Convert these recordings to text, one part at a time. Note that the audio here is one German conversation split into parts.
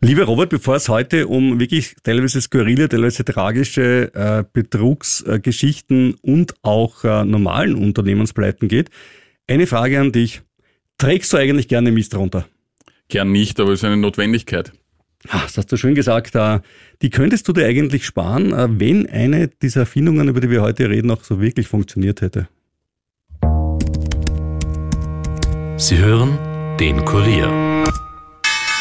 Lieber Robert, bevor es heute um wirklich teilweise skurrile, teilweise tragische äh, Betrugsgeschichten äh, und auch äh, normalen Unternehmenspleiten geht, eine Frage an dich. Trägst du eigentlich gerne Mist runter? Gern nicht, aber es ist eine Notwendigkeit. Ach, das hast du schön gesagt. Äh, die könntest du dir eigentlich sparen, äh, wenn eine dieser Erfindungen, über die wir heute reden, auch so wirklich funktioniert hätte. Sie hören den Kurier.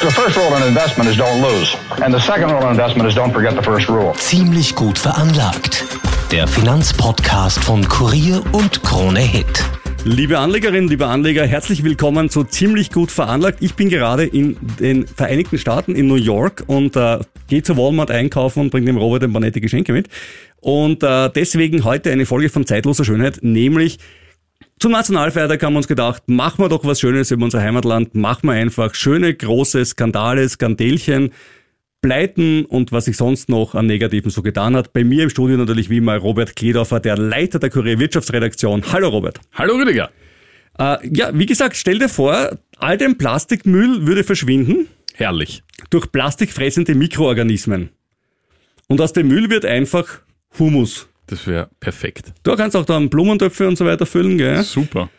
The first rule in investment is don't lose. And the second rule in investment is don't forget the first rule. Ziemlich gut veranlagt. Der Finanzpodcast von Kurier und Krone Hit. Liebe Anlegerinnen, liebe Anleger, herzlich willkommen zu Ziemlich gut veranlagt. Ich bin gerade in den Vereinigten Staaten, in New York und äh, gehe zu Walmart einkaufen und bringe dem Robert ein paar nette Geschenke mit. Und äh, deswegen heute eine Folge von Zeitloser Schönheit, nämlich zum Nationalfeiertag haben wir uns gedacht, machen wir doch was Schönes über unser Heimatland, machen wir einfach schöne, große Skandale, Skandelchen, Pleiten und was sich sonst noch an Negativen so getan hat. Bei mir im Studio natürlich wie immer Robert Kledorfer, der Leiter der Kurier Wirtschaftsredaktion. Hallo Robert. Hallo Rüdiger. Äh, ja, wie gesagt, stell dir vor, all dein Plastikmüll würde verschwinden. Herrlich. Durch plastikfressende Mikroorganismen. Und aus dem Müll wird einfach Humus. Das wäre perfekt. Du kannst auch dann Blumentöpfe und so weiter füllen, gell? Super.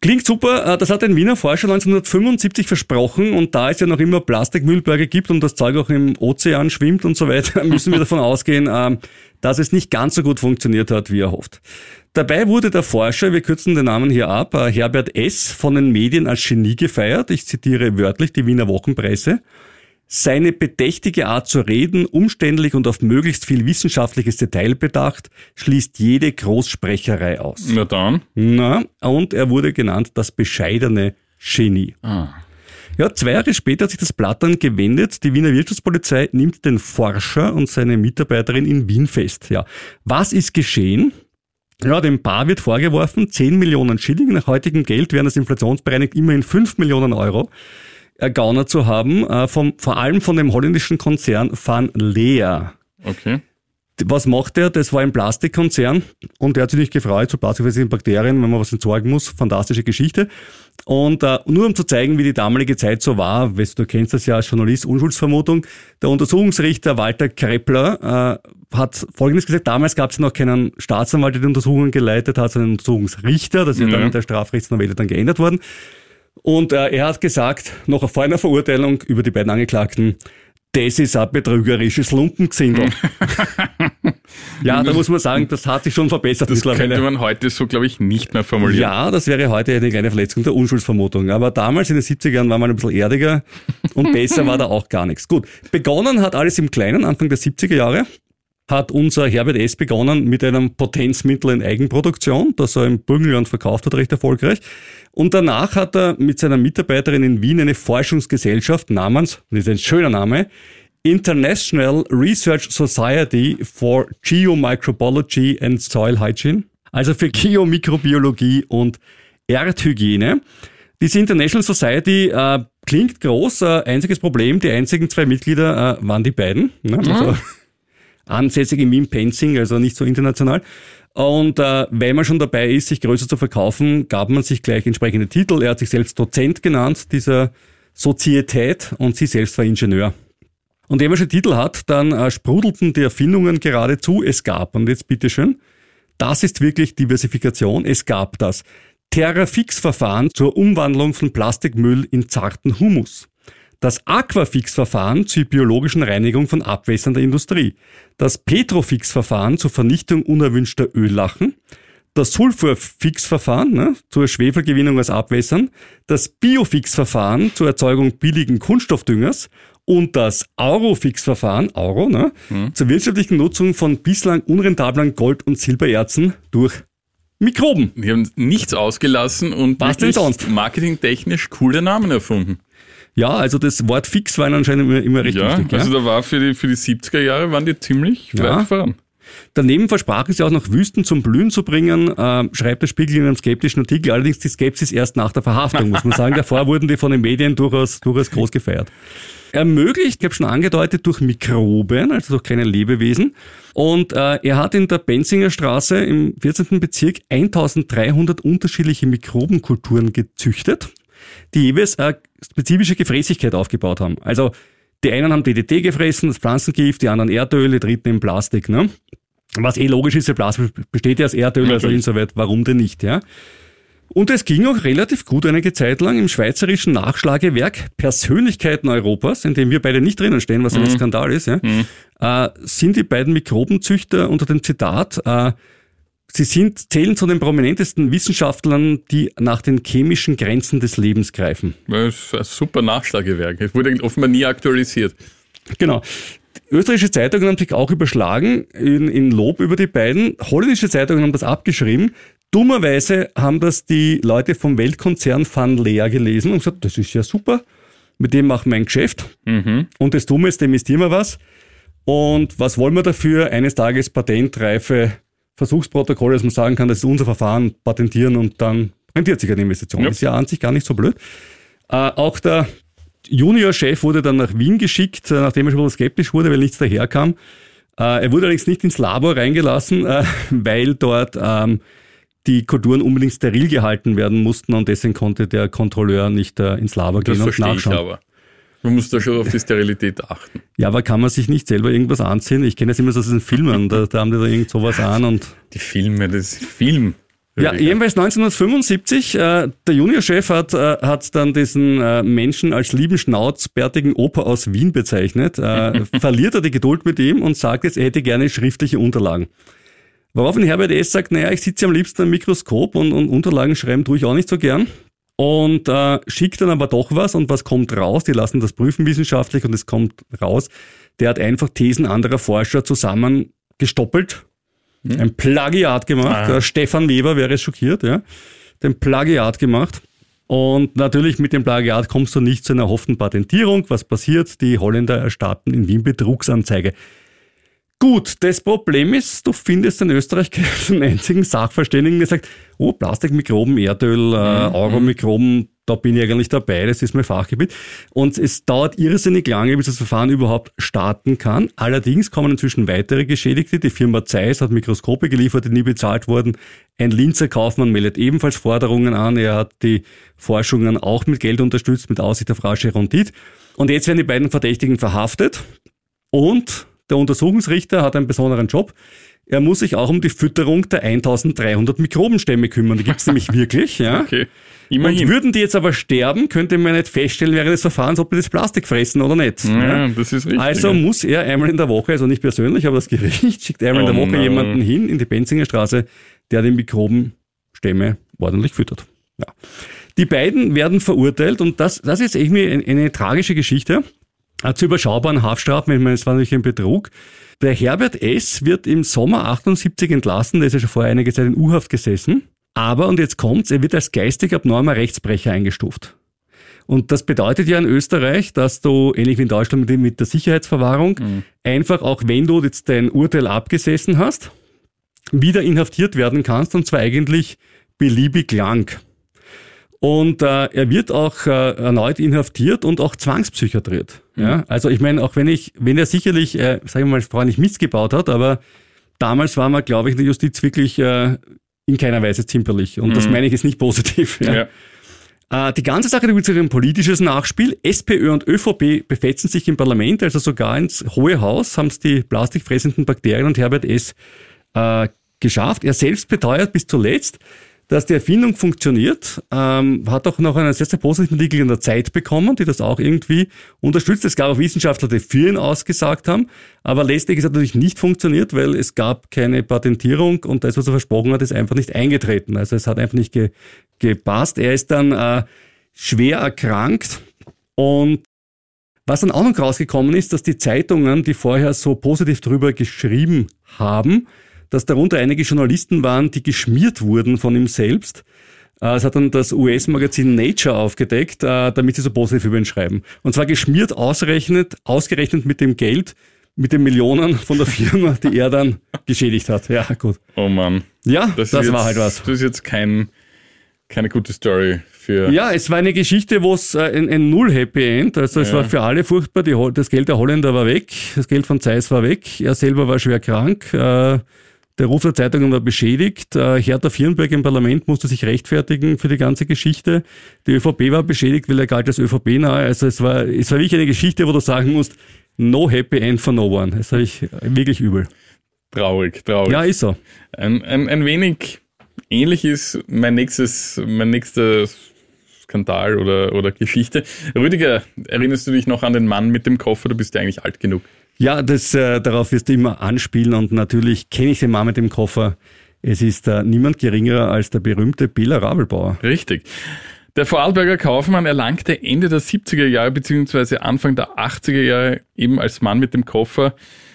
Klingt super. Äh, das hat ein Wiener Forscher 1975 versprochen und da es ja noch immer Plastikmüllberge gibt und das Zeug auch im Ozean schwimmt und so weiter, müssen wir davon ausgehen, ähm, dass es nicht ganz so gut funktioniert hat, wie er hofft. Dabei wurde der Forscher, wir kürzen den Namen hier ab, äh, Herbert S. von den Medien als Genie gefeiert. Ich zitiere wörtlich die Wiener Wochenpresse. Seine bedächtige Art zu reden, umständlich und auf möglichst viel wissenschaftliches Detail bedacht, schließt jede Großsprecherei aus. Na dann. Na, und er wurde genannt das bescheidene Genie. Ah. Ja, zwei Jahre später hat sich das Blatt dann gewendet. Die Wiener Wirtschaftspolizei nimmt den Forscher und seine Mitarbeiterin in Wien fest. Ja, was ist geschehen? Ja, dem Paar wird vorgeworfen, 10 Millionen Schilling. Nach heutigem Geld wären das inflationsbereinigt immerhin 5 Millionen Euro ergaunert zu haben, äh, vom, vor allem von dem holländischen Konzern Van Leer. Okay. Was macht er? Das war ein Plastikkonzern und der hat sich nicht gefreut, so plastikfressende Bakterien, wenn man was entsorgen muss. Fantastische Geschichte. Und äh, nur um zu zeigen, wie die damalige Zeit so war, weißt du, du kennst das ja als Journalist, Unschuldsvermutung, der Untersuchungsrichter Walter Kreppler äh, hat Folgendes gesagt, damals gab es noch keinen Staatsanwalt, der die Untersuchungen geleitet hat, sondern einen Untersuchungsrichter, das ist ja. dann in der Strafrechtsnovelle dann geändert worden. Und äh, er hat gesagt, noch vor einer Verurteilung über die beiden Angeklagten, das ist ein betrügerisches Lumpengesindel. ja, da muss man sagen, das hat sich schon verbessert das mittlerweile. könnte man heute so, glaube ich, nicht mehr formulieren. Ja, das wäre heute eine kleine Verletzung der Unschuldsvermutung. Aber damals in den 70ern war man ein bisschen erdiger und besser war da auch gar nichts. Gut, begonnen hat alles im Kleinen, Anfang der 70er Jahre hat unser Herbert S. begonnen mit einem Potenzmittel in Eigenproduktion, das er im Burgenland verkauft hat, recht erfolgreich. Und danach hat er mit seiner Mitarbeiterin in Wien eine Forschungsgesellschaft namens, das ist ein schöner Name, International Research Society for Geomicrobiology and Soil Hygiene, also für Geomikrobiologie und Erdhygiene. Diese International Society äh, klingt groß, äh, einziges Problem, die einzigen zwei Mitglieder äh, waren die beiden. Ne? Also, mhm ansässig in Wien-Penzing, also nicht so international. Und äh, weil man schon dabei ist, sich größer zu verkaufen, gab man sich gleich entsprechende Titel. Er hat sich selbst Dozent genannt, dieser Sozietät, und sie selbst war Ingenieur. Und wenn man schon Titel hat, dann äh, sprudelten die Erfindungen geradezu. Es gab, und jetzt bitteschön, das ist wirklich Diversifikation, es gab das. Terrafix-Verfahren zur Umwandlung von Plastikmüll in zarten Humus das Aquafix-Verfahren zur biologischen Reinigung von Abwässern der Industrie, das Petrofix-Verfahren zur Vernichtung unerwünschter Öllachen, das Sulfurfix-Verfahren ne, zur Schwefelgewinnung aus Abwässern, das Biofix-Verfahren zur Erzeugung billigen Kunststoffdüngers und das Aurofix-Verfahren, Auro, ne, hm. zur wirtschaftlichen Nutzung von bislang unrentablen Gold- und Silbererzen durch Mikroben. Die haben nichts ausgelassen und Was denn sonst? marketingtechnisch coole Namen erfunden. Ja, also das Wort fix war anscheinend immer, immer recht ja, wichtig. Ja, also da war für die, für die 70er Jahre waren die ziemlich ja. weit voran. Daneben versprach es ja auch noch Wüsten zum Blühen zu bringen, äh, schreibt der Spiegel in einem skeptischen Artikel, allerdings die Skepsis erst nach der Verhaftung, muss man sagen. Davor wurden die von den Medien durchaus, durchaus groß gefeiert. Ermöglicht, ich habe schon angedeutet, durch Mikroben, also durch kleine Lebewesen. Und äh, er hat in der Benzinger Straße im 14. Bezirk 1300 unterschiedliche Mikrobenkulturen gezüchtet die jeweils eine spezifische Gefräßigkeit aufgebaut haben. Also Die einen haben DDT gefressen, das Pflanzengift, die anderen Erdöl, die dritten im Plastik. Ne? Was eh logisch ist, der Plastik besteht ja aus Erdöl, also insoweit, warum denn nicht? Ja? Und es ging auch relativ gut einige Zeit lang im schweizerischen Nachschlagewerk Persönlichkeiten Europas, in dem wir beide nicht drinnen stehen, was ein Skandal ist, ja, äh, sind die beiden Mikrobenzüchter unter dem Zitat, äh, sie sind, zählen zu den prominentesten Wissenschaftlern, die nach den chemischen Grenzen des Lebens greifen. Das ist ein super Nachschlagewerk. Es wurde offenbar nie aktualisiert. Genau. Österreichische Zeitungen haben sich auch überschlagen in, in Lob über die beiden. Holländische Zeitungen haben das abgeschrieben. Dummerweise haben das die Leute vom Weltkonzern Van Leer gelesen und gesagt, das ist ja super, mit dem machen wir ein Geschäft. Und das Dumme ist, dem investieren wir was. Und was wollen wir dafür? Eines Tages patentreife Versuchsprotokolle, dass man sagen kann, das ist unser Verfahren, patentieren und dann rentiert sich eine Investition. Ja. Das ist ja an sich gar nicht so blöd. Äh, auch der Juniorchef wurde dann nach Wien geschickt, äh, nachdem er schon bisschen skeptisch wurde, weil nichts daherkam. Äh, er wurde allerdings nicht ins Labor reingelassen, äh, weil dort ähm, die Kulturen unbedingt steril gehalten werden mussten und deswegen konnte der Kontrolleur nicht äh, ins Labor Das gehen und verstehe ich nachschauen. aber. Man muss da schon auf die Sterilität achten. Ja, aber kann man sich nicht selber irgendwas anziehen? Ich kenne das immer so aus den Filmen, da, da haben die da irgend sowas an und Die Filme, das ist Film. Ja, jedenfalls 1975, äh, der Juniorchef hat, äh, hat dann diesen äh, Menschen als lieben schnauzbärtigen Opa aus Wien bezeichnet, äh, verliert er die Geduld mit ihm und sagt jetzt, er hätte gerne schriftliche Unterlagen. Woraufhin Herbert S. sagt, naja, ich sitze am liebsten am Mikroskop und, und Unterlagen schreiben tue ich auch nicht so gern. Und äh, schickt dann aber doch was und was kommt raus? Die lassen das prüfen wissenschaftlich und es kommt raus. Der hat einfach Thesen anderer Forscher zusammen gestoppelt, ein Plagiat gemacht. Der Stefan Weber wäre schockiert, ja. Den Plagiat gemacht. Und natürlich mit dem Plagiat kommst du nicht zu einer erhofften Patentierung. Was passiert? Die Holländer erstatten in Wien Betrugsanzeige. Gut, das Problem ist, du findest in Österreich keinen einzigen Sachverständigen, der sagt, oh, Plastikmikroben, Erdöl, äh, Euromikroben, da bin ich eigentlich dabei, das ist mein Fachgebiet. Und es dauert irrsinnig lange, bis das Verfahren überhaupt starten kann. Allerdings kommen inzwischen weitere Geschädigte. Die Firma Zeiss hat Mikroskope geliefert, die nie bezahlt wurden. Ein Linzer Kaufmann meldet ebenfalls Forderungen an. Er hat die Forschungen auch mit Geld unterstützt, mit Aussicht auf rasche Rendite. Und jetzt werden die beiden Verdächtigen verhaftet. Und der Untersuchungsrichter hat einen besonderen Job. Er muss sich auch um die Fütterung der 1300 Mikrobenstämme kümmern. Die gibt's nämlich wirklich. Ja. Okay, Und immerhin. würden die jetzt aber sterben, könnte man nicht feststellen während des Verfahrens, ob die das Plastik fressen oder nicht. ja, Ja. das ist richtig. Also muss er einmal in der Woche, also nicht persönlich, aber das Gericht schickt einmal in Oh der Woche no. jemanden hin in die Benzinger Straße, der die Mikrobenstämme ordentlich füttert. Ja. Die beiden werden verurteilt und das, das ist irgendwie eine, eine tragische Geschichte. Zu überschaubaren Haftstrafen, ich meine, es war natürlich ein Betrug. Der Herbert S. wird im Sommer 78 entlassen, der ist ja schon vor einiger Zeit in U-Haft gesessen. Aber, und jetzt kommt's, er wird als geistig abnormer Rechtsbrecher eingestuft. Und das bedeutet ja in Österreich, dass du, ähnlich wie in Deutschland mit, mit der Sicherheitsverwahrung, einfach auch wenn du jetzt dein Urteil abgesessen hast, wieder inhaftiert werden kannst und zwar eigentlich beliebig lang. Und äh, er wird auch äh, erneut inhaftiert und auch zwangspsychiatriert. Ja? Also ich meine, auch wenn ich, wenn er sicherlich, äh, sagen wir mal, vorher nicht Mist gebaut hat, aber damals war man, glaube ich, in der Justiz wirklich äh, in keiner Weise zimperlich. Und das meine ich jetzt nicht positiv. Ja? Ja. Äh, Die ganze Sache gibt ein politisches Nachspiel. SPÖ und ÖVP befetzen sich im Parlament, also sogar ins Hohe Haus haben es die plastikfressenden Bakterien und Herbert S. Äh, geschafft. Er selbst beteuert bis zuletzt, dass die Erfindung funktioniert, ähm, hat auch noch einen sehr, sehr positiven Artikel in der Zeit bekommen, die das auch irgendwie unterstützt. Es gab auch Wissenschaftler, die für ihn ausgesagt haben, aber letztlich ist es natürlich nicht funktioniert, weil es gab keine Patentierung und das, was er versprochen hat, ist einfach nicht eingetreten. Also es hat einfach nicht ge gepasst. Er ist dann äh, schwer erkrankt und was dann auch noch rausgekommen ist, dass die Zeitungen, die vorher so positiv drüber geschrieben haben, dass darunter einige Journalisten waren, die geschmiert wurden von ihm selbst. Äh, Es hat dann das US-Magazin Nature aufgedeckt, äh, damit sie so positiv über ihn schreiben. Und zwar geschmiert ausgerechnet, ausgerechnet mit dem Geld, mit den Millionen von der Firma, die er dann geschädigt hat. Ja, gut. Oh Mann. Ja, das, war jetzt, halt was. Das ist jetzt kein, keine gute Story für. Ja, es war eine Geschichte, wo es äh, ein, ein Null-Happy End, also es Ja. war für alle furchtbar, die, das Geld der Holländer war weg, das Geld von Zeiss war weg, er selber war schwer krank, äh, Der Ruf der Zeitungen war beschädigt. Äh, Hertha Firnberg im Parlament musste sich rechtfertigen für die ganze Geschichte. Die ÖVP war beschädigt, weil er galt als ÖVP nahe. Also es war, es war wirklich eine Geschichte, wo du sagen musst, no happy end for no one. Das habe ich wirklich übel. Traurig, traurig. Ja, ist so. Ein, ein, ein wenig ähnlich ist mein nächstes, mein nächster Skandal oder, oder Geschichte. Rüdiger, erinnerst du dich noch an den Mann mit dem Koffer? Du bist ja eigentlich alt genug. Ja, das, äh, darauf wirst du immer anspielen und natürlich kenne ich den Mann mit dem Koffer. Es ist äh, niemand geringerer als der berühmte Bela Rabelbauer. Richtig. Der Vorarlberger Kaufmann erlangte Ende der 70er Jahre bzw. Anfang der 80er Jahre eben als Mann mit dem Koffer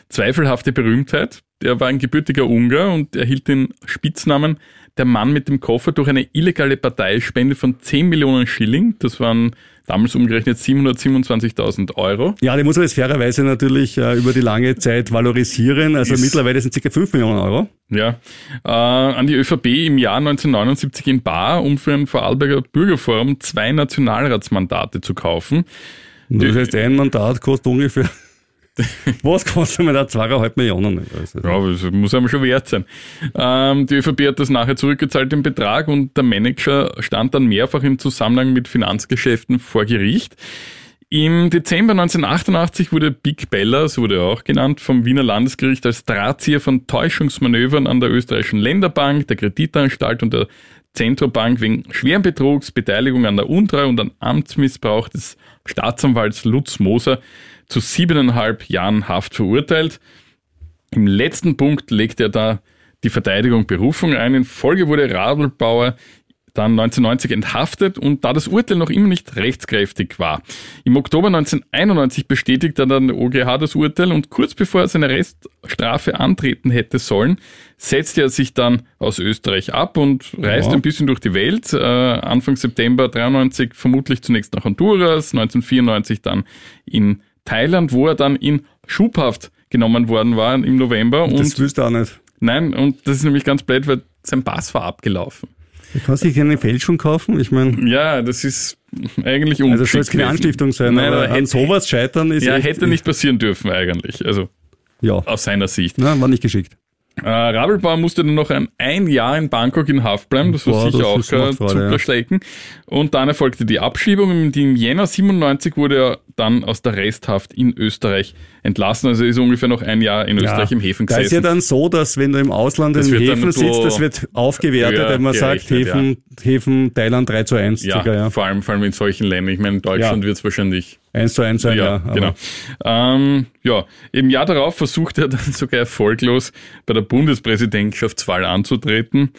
zweifelhafte Berühmtheit. Er war ein gebürtiger Ungar und erhielt den Spitznamen der Mann mit dem Koffer durch eine illegale Parteispende von 10 Millionen Schilling. Das waren damals umgerechnet 727.000 Euro. Ja, die muss man jetzt fairerweise natürlich äh, über die lange Zeit valorisieren. Also Ist- mittlerweile sind ca. 5 Millionen Euro. Ja, äh, an die ÖVP im Jahr 1979 in Bar, um für ein Vorarlberger Bürgerforum zwei Nationalratsmandate zu kaufen. Das heißt, ein Mandat kostet ungefähr... Was kostet ein Mandat? Zweieinhalb Millionen. Also, Ja, das muss einem schon wert sein. Ähm, die ÖVP hat das nachher zurückgezahlt, den Betrag, und der Manager stand dann mehrfach im Zusammenhang mit Finanzgeschäften vor Gericht. Im Dezember 1988 wurde Big Bella, so wurde er auch genannt, vom Wiener Landesgericht als Drahtzieher von Täuschungsmanövern an der österreichischen Länderbank, der Kreditanstalt und der Zentrobank wegen schweren Betrugs, Beteiligung an der Untreue und an Amtsmissbrauch des Staatsanwalts Lutz Moser zu siebeneinhalb Jahren Haft verurteilt. Im letzten Punkt legt er da die Verteidigung Berufung ein. In Folge wurde Radlbauer dann 1990 enthaftet und da das Urteil noch immer nicht rechtskräftig war. Im Oktober 1991 bestätigte dann der OGH das Urteil und kurz bevor er seine Reststrafe antreten hätte sollen, setzte er sich dann aus Österreich ab und reiste Ja. ein bisschen durch die Welt. Äh, Anfang September 93 vermutlich zunächst nach Honduras, 1994 dann in Thailand, wo er dann in Schubhaft genommen worden war im November. das Und willst du auch nicht. nein, und das ist nämlich ganz blöd, weil sein Pass war abgelaufen. Du kannst dich eine Fälschung kaufen. Ich meine, Ja, das ist eigentlich also ungeschickt soll es keine. Anstiftung sein, Nein, aber aber an sowas scheitern ist Ja, echt, hätte nicht passieren dürfen eigentlich, also Ja, aus seiner Sicht. na, war nicht geschickt. Äh, Rabelbauer musste dann noch ein, ein Jahr in Bangkok in Haft bleiben, das war Boah, sicher das auch kein macht Freude, ja. Zuckerschlecken. Und dann erfolgte die Abschiebung. Im im Jänner 97 wurde er dann aus der Resthaft in Österreich entlassen. Also ist ungefähr noch ein Jahr in Österreich im Häfen Da ist ja gesessen. dann so, dass wenn du im Ausland Das dann Häfen sitzt, das wird aufgewertet, wenn man sagt, Häfen, Häfen Thailand 3 zu 1, ja, ja. Vor, allem, vor allem in solchen Ländern. Ich meine, in Deutschland Ja. wird es wahrscheinlich 1 zu 1 sein, ja. Ja, genau. Ähm, ja, im Jahr darauf versuchte er dann sogar erfolglos bei der Bundespräsidentschaftswahl anzutreten.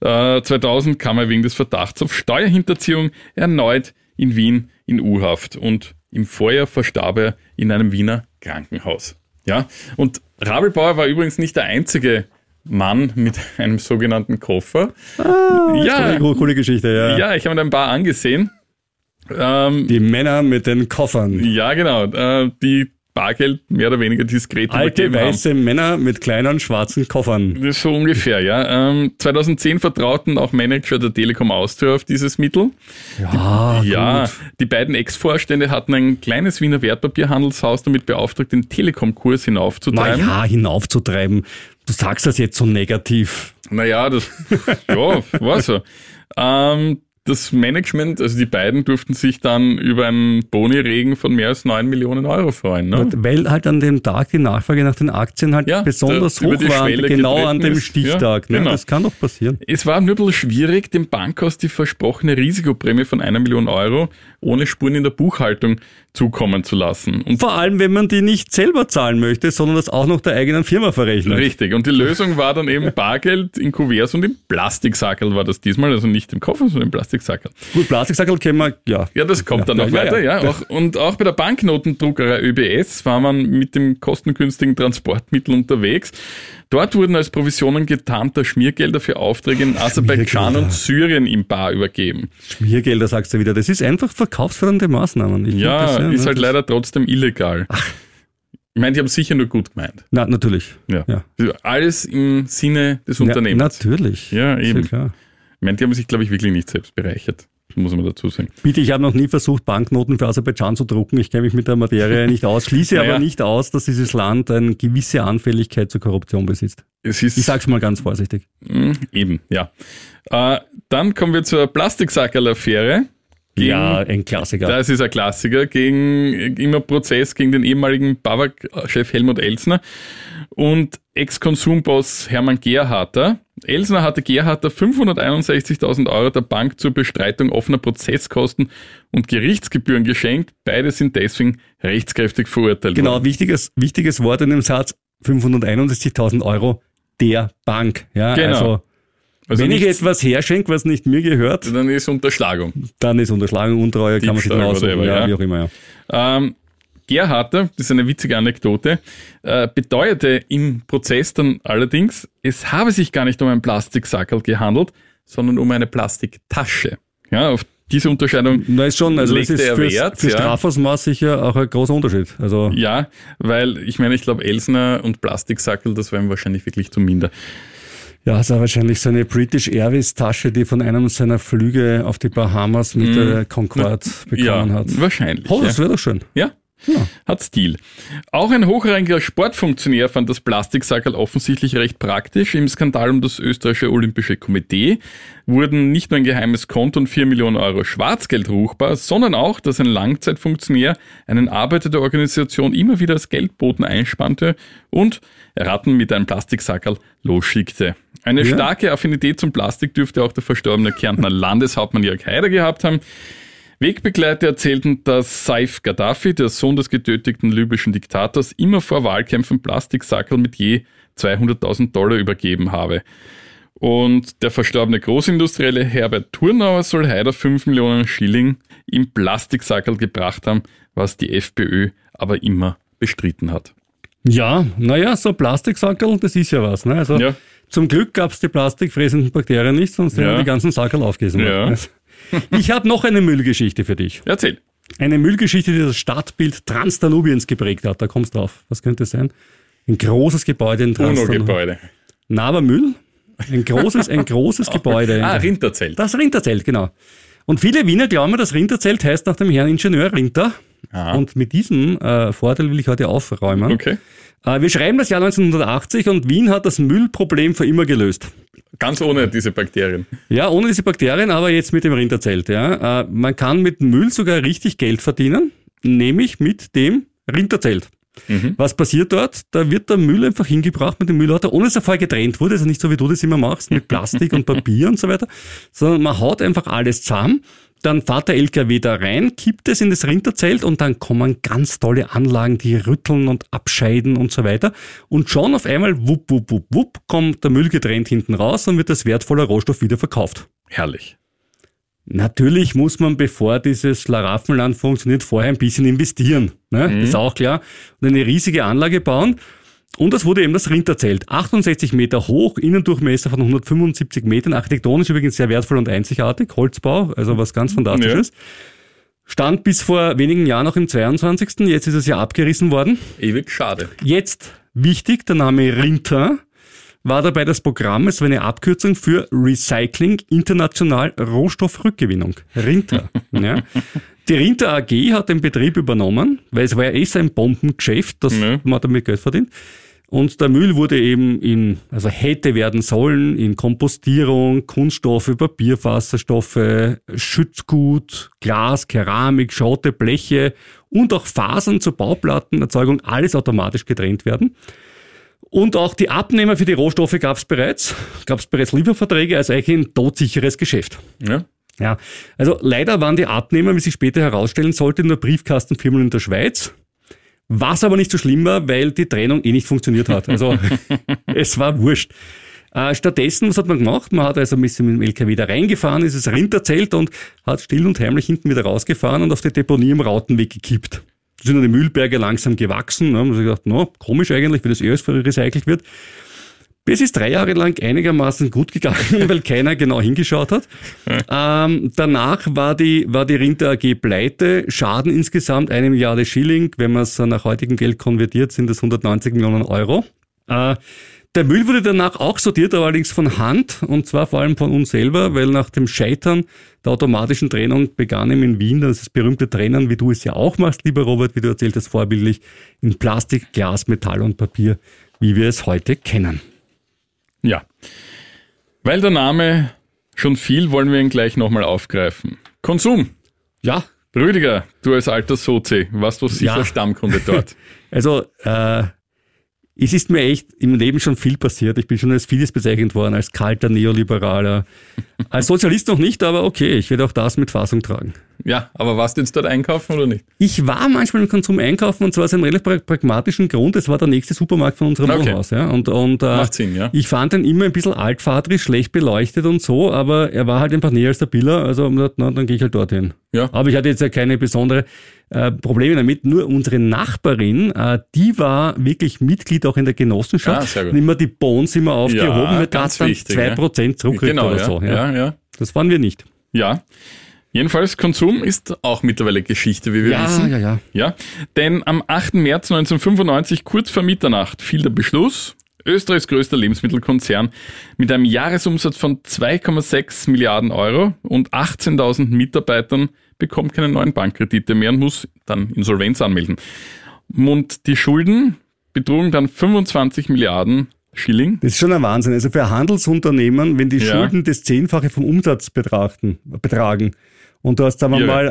Äh, 2000 kam er wegen des Verdachts auf Steuerhinterziehung erneut in Wien in U-Haft und im Vorjahr verstarb er in einem Wiener Krankenhaus. Ja, und Rabelbauer war übrigens nicht der einzige Mann mit einem sogenannten Koffer. ja, Coole, coole Geschichte, ja. ja, ich habe mir ein paar angesehen. Ähm, Die Männer mit den Koffern. ja, genau. Äh, die Bargeld mehr oder weniger diskret Alte übergeben haben. weiße Männer mit kleinen schwarzen Koffern. Das ist so ungefähr, ja. Ähm, 2010 vertrauten auch Manager der Telekom Austria auf dieses Mittel. Ja, ja, gut. die beiden Ex-Vorstände hatten ein kleines Wiener Wertpapierhandelshaus damit beauftragt, den Telekom-Kurs hinaufzutreiben. Naja, hinaufzutreiben. Du sagst das jetzt so negativ. Naja, das, ja, war so. Ähm, das Management, also die beiden durften sich dann über einen Boni-Regen von mehr als 9 Millionen Euro freuen. Ne? Weil halt an dem Tag die Nachfrage nach den Aktien halt Ja, besonders da hoch war, genau an dem ist. Stichtag. Ja, ne? genau. Das kann doch passieren. Es war nur ein bisschen schwierig, dem Bankhaus die versprochene Risikoprämie von einer Million Euro ohne Spuren in der Buchhaltung zukommen zu lassen. Und Vor allem, wenn man die nicht selber zahlen möchte, sondern das auch noch der eigenen Firma verrechnet. richtig. Und die Lösung war dann eben Bargeld in Kuverts und im Plastiksackel war das diesmal, also nicht im Koffer, sondern im Plastiksackel. Gut, Plastiksackel kennen wir, ja. Ja, das kommt Ja, dann noch ja, ja, weiter, ja. ja. Auch, und auch bei der Banknotendruckerei ÖBS war man mit dem kostengünstigen Transportmittel unterwegs. Dort wurden als Provisionen getarnter Schmiergelder für Aufträge in Aserbaidschan und Syrien im Bar übergeben. Schmiergelder sagst du wieder. Das ist einfach verkaufsfördernde Maßnahmen. Ich Ja, das, ist ne, halt leider trotzdem illegal. Ich meine, die haben sicher nur gut gemeint. Na, natürlich. Ja. Ja. Alles im Sinne des Ja, Unternehmens. natürlich. Ja, Ist eben. klar. Ich meine, die haben sich, glaube ich, wirklich nicht selbst bereichert. muss man dazu sagen. Bitte, ich habe noch nie versucht, Banknoten für Aserbaidschan zu drucken. Ich kenne mich mit der Materie nicht aus. Schließe Naja. aber nicht aus, dass dieses Land eine gewisse Anfälligkeit zur Korruption besitzt. Es ist Ich sag's mal ganz vorsichtig. Mm, Eben, ja. Äh, dann kommen wir zur Plastiksackerl-Affäre. Gegen- Ja, ein Klassiker. Das ist ein Klassiker gegen immer Prozess gegen den ehemaligen BAWAG-Chef Helmut Elsner und Ex-Konsumboss Hermann Gerharter. Elsner hatte Gerharter 561.000 Euro der Bank zur Bestreitung offener Prozesskosten und Gerichtsgebühren geschenkt. Beide sind deswegen rechtskräftig verurteilt Genau, worden. wichtiges, wichtiges Wort in dem Satz. 561.000 Euro der Bank. Ja, Genau. also, Also wenn ich etwas herschenke, was nicht mir gehört, dann ist Unterschlagung. dann ist Unterschlagung, Untreue, kann man sich dann aussuchen. whatever, Ja, ja. wie auch immer, ja. Ähm, Gerharter, das ist eine witzige Anekdote, äh, beteuerte im Prozess dann allerdings, es habe sich gar nicht um ein Plastiksackerl gehandelt, sondern um eine Plastiktasche. Ja, auf diese Unterscheidung Na, ist schon, also das legte ist er für, Wert, für ja. Strafausmaß sicher auch ein großer Unterschied. Also, Ja, weil ich meine, ich glaube, Elsner und Plastiksackel, das war ihm wahrscheinlich wirklich zu minder. Ja, es war wahrscheinlich so eine British Airways Tasche, die von einem seiner Flüge auf die Bahamas mit der Concorde bekommen ja, hat. wahrscheinlich. Oh, ja. das wäre doch schön. Ja. Hat Stil. Auch ein hochrangiger Sportfunktionär fand das Plastiksackerl offensichtlich recht praktisch. Im Skandal um das österreichische Olympische Komitee wurden nicht nur ein geheimes Konto und 4 Millionen Euro Schwarzgeld ruchbar, sondern auch, dass ein Langzeitfunktionär einen Arbeiter der Organisation immer wieder als Geldboten einspannte und erraten mit einem Plastiksackerl losschickte. Eine Ja. starke Affinität zum Plastik dürfte auch der verstorbene Kärntner Landeshauptmann Jörg Haider gehabt haben. Wegbegleiter erzählten, dass Saif Gaddafi, der Sohn des getötigten libyschen Diktators, immer vor Wahlkämpfen Plastiksackerl mit je 200.000 Dollar übergeben habe. Und der verstorbene Großindustrielle Herbert Thurnauer soll Haider 5 Millionen Schilling im Plastiksackerl gebracht haben, was die FPÖ aber immer bestritten hat. Ja, naja, so Plastiksackerl, das ist ja was. Ne? Also, Ja. Zum Glück gab es die plastikfressenden Bakterien nicht, sonst Ja. wären die ganzen Sackerl aufgegessen Ja. worden. Ich habe noch eine Müllgeschichte für dich. Erzähl. Eine Müllgeschichte, die das Stadtbild Transdanubiens geprägt hat. Da kommst du drauf. Was könnte es sein? Ein großes Gebäude in Transdanubien. UNO-Gebäude. Na, aber Müll? Ein großes, ein großes Gebäude. Ah, Rinderzelt. Das Rinderzelt, genau. Und viele Wiener glauben, das Rinderzelt heißt nach dem Herrn Ingenieur Rinter. Aha. Und mit diesem äh, Vorteil will ich heute aufräumen. Okay. Äh, wir schreiben das Jahr 1980 und Wien hat das Müllproblem für immer gelöst. Ganz ohne diese Bakterien. Ja, ohne diese Bakterien, aber jetzt mit dem Rinderzelt. Ja. Äh, man kann mit Müll sogar richtig Geld verdienen, nämlich mit dem Rinderzelt. Was passiert dort? Da wird der Müll einfach hingebracht mit dem Müllauto, ohne dass er vorher getrennt wurde, also nicht so wie du das immer machst, mit Plastik und Papier und so weiter, sondern man haut einfach alles zusammen, dann fährt der LKW da rein, kippt es in das Rinderzelt und dann kommen ganz tolle Anlagen, die rütteln und abscheiden und so weiter. Und schon auf einmal, wupp, wupp, wupp, wupp, kommt der Müll getrennt hinten raus und wird das wertvolle Rohstoff wieder verkauft. Herrlich. Natürlich muss man, bevor dieses Schlaraffenland funktioniert, vorher ein bisschen investieren. Ne? Ist auch klar. Und eine riesige Anlage bauen. Und das wurde eben das Rinderzelt. 68 Meter hoch, Innendurchmesser von 175 Metern, architektonisch übrigens sehr wertvoll und einzigartig, Holzbau, also was ganz Fantastisches. Stand bis vor wenigen Jahren noch im 22. Jetzt ist es ja abgerissen worden. Ewig schade. Jetzt wichtig, der Name Rinter war dabei das Programm, es war eine Abkürzung für Recycling International Rohstoffrückgewinnung. Rinter. ja. Die Rinter AG hat den Betrieb übernommen, weil es war ja eh so ein Bombengeschäft, das Ja. man damit Geld verdient. Und der Müll wurde eben in, also hätte werden sollen, in Kompostierung, Kunststoffe, Papierfaserstoffe, Schützgut, Glas, Keramik, Schotte, Bleche und auch Fasern zur Bauplattenerzeugung alles automatisch getrennt werden. Und auch die Abnehmer für die Rohstoffe gab es bereits, gab es bereits Lieferverträge, also eigentlich ein todsicheres Geschäft. Ja. Ja, also leider waren die Abnehmer, wie sich später herausstellen sollte, nur Briefkastenfirmen in der Schweiz. Was aber nicht so schlimm war, weil die Trennung eh nicht funktioniert hat. Also es war wurscht. Äh, stattdessen, was hat man gemacht? Man hat also ein bisschen mit dem LKW da reingefahren, ist es Rinderzelt und hat still und heimlich hinten wieder rausgefahren und auf die Deponie im Rautenweg gekippt. Da sind dann die Müllberge langsam gewachsen. Ne? Man hat sich gedacht, no, komisch eigentlich, wie das eh alles recycelt wird. Das ist drei Jahre lang einigermaßen gut gegangen, weil keiner genau hingeschaut hat. Ähm, danach war die, war die Rinter AG pleite. Schaden insgesamt eine Milliarde Schilling. Wenn man es nach heutigem Geld konvertiert, sind das 190 Millionen Euro. Äh, Der Müll wurde danach auch sortiert, allerdings von Hand und zwar vor allem von uns selber, weil nach dem Scheitern der automatischen Trennung begann ihm in Wien das berühmte Trennen, wie du es ja auch machst, lieber Robert, wie du erzählt hast, vorbildlich in Plastik, Glas, Metall und Papier, wie wir es heute kennen. Ja. Weil der Name schon viel, wollen wir ihn gleich nochmal aufgreifen. Konsum. Ja, Rüdiger, du als alter Sozi, warst du sicher Ja. Stammkunde dort. Also, äh, es ist mir echt im Leben schon viel passiert. Ich bin schon als vieles bezeichnet worden, als kalter Neoliberaler. Als Sozialist noch nicht, aber okay, ich werde auch das mit Fassung tragen. ja, aber warst du jetzt dort einkaufen oder nicht? Ich war manchmal im Konsum einkaufen und zwar aus einem relativ pra- pragmatischen Grund. Es war der nächste Supermarkt von unserem Okay. Wohnhaus. Ja? Und, und, äh, Macht Sinn, ja. Ich fand den immer ein bisschen altvaterisch, schlecht beleuchtet und so, aber er war halt einfach näher als der Biller, also na, dann gehe ich halt dorthin. Ja. Aber ich hatte jetzt ja keine besondere äh, Probleme damit. Nur unsere Nachbarin, äh, die war wirklich Mitglied auch in der Genossenschaft. Ah, sehr gut. Und immer die Bones immer aufgehoben, Ja, mit ganz das dann wichtig, zwei ja. Prozent zurückkriegt genau, oder ja. so. Ja. Ja, ja. Das waren wir nicht. Ja. Jedenfalls, Konsum ist auch mittlerweile Geschichte, wie wir Ja, wissen. ja, ja. Ja, denn am 8. März 1995, kurz vor Mitternacht, fiel der Beschluss, Österreichs größter Lebensmittelkonzern mit einem Jahresumsatz von 2,6 Milliarden Euro und 18.000 Mitarbeitern bekommt keine neuen Bankkredite mehr und muss dann Insolvenz anmelden. Und die Schulden betrugen dann 25 Milliarden Schilling. Das ist schon ein Wahnsinn. Also für Handelsunternehmen, wenn die Ja. Schulden das Zehnfache vom Umsatz betrachten, betragen und du hast, sagen wir Irre. mal,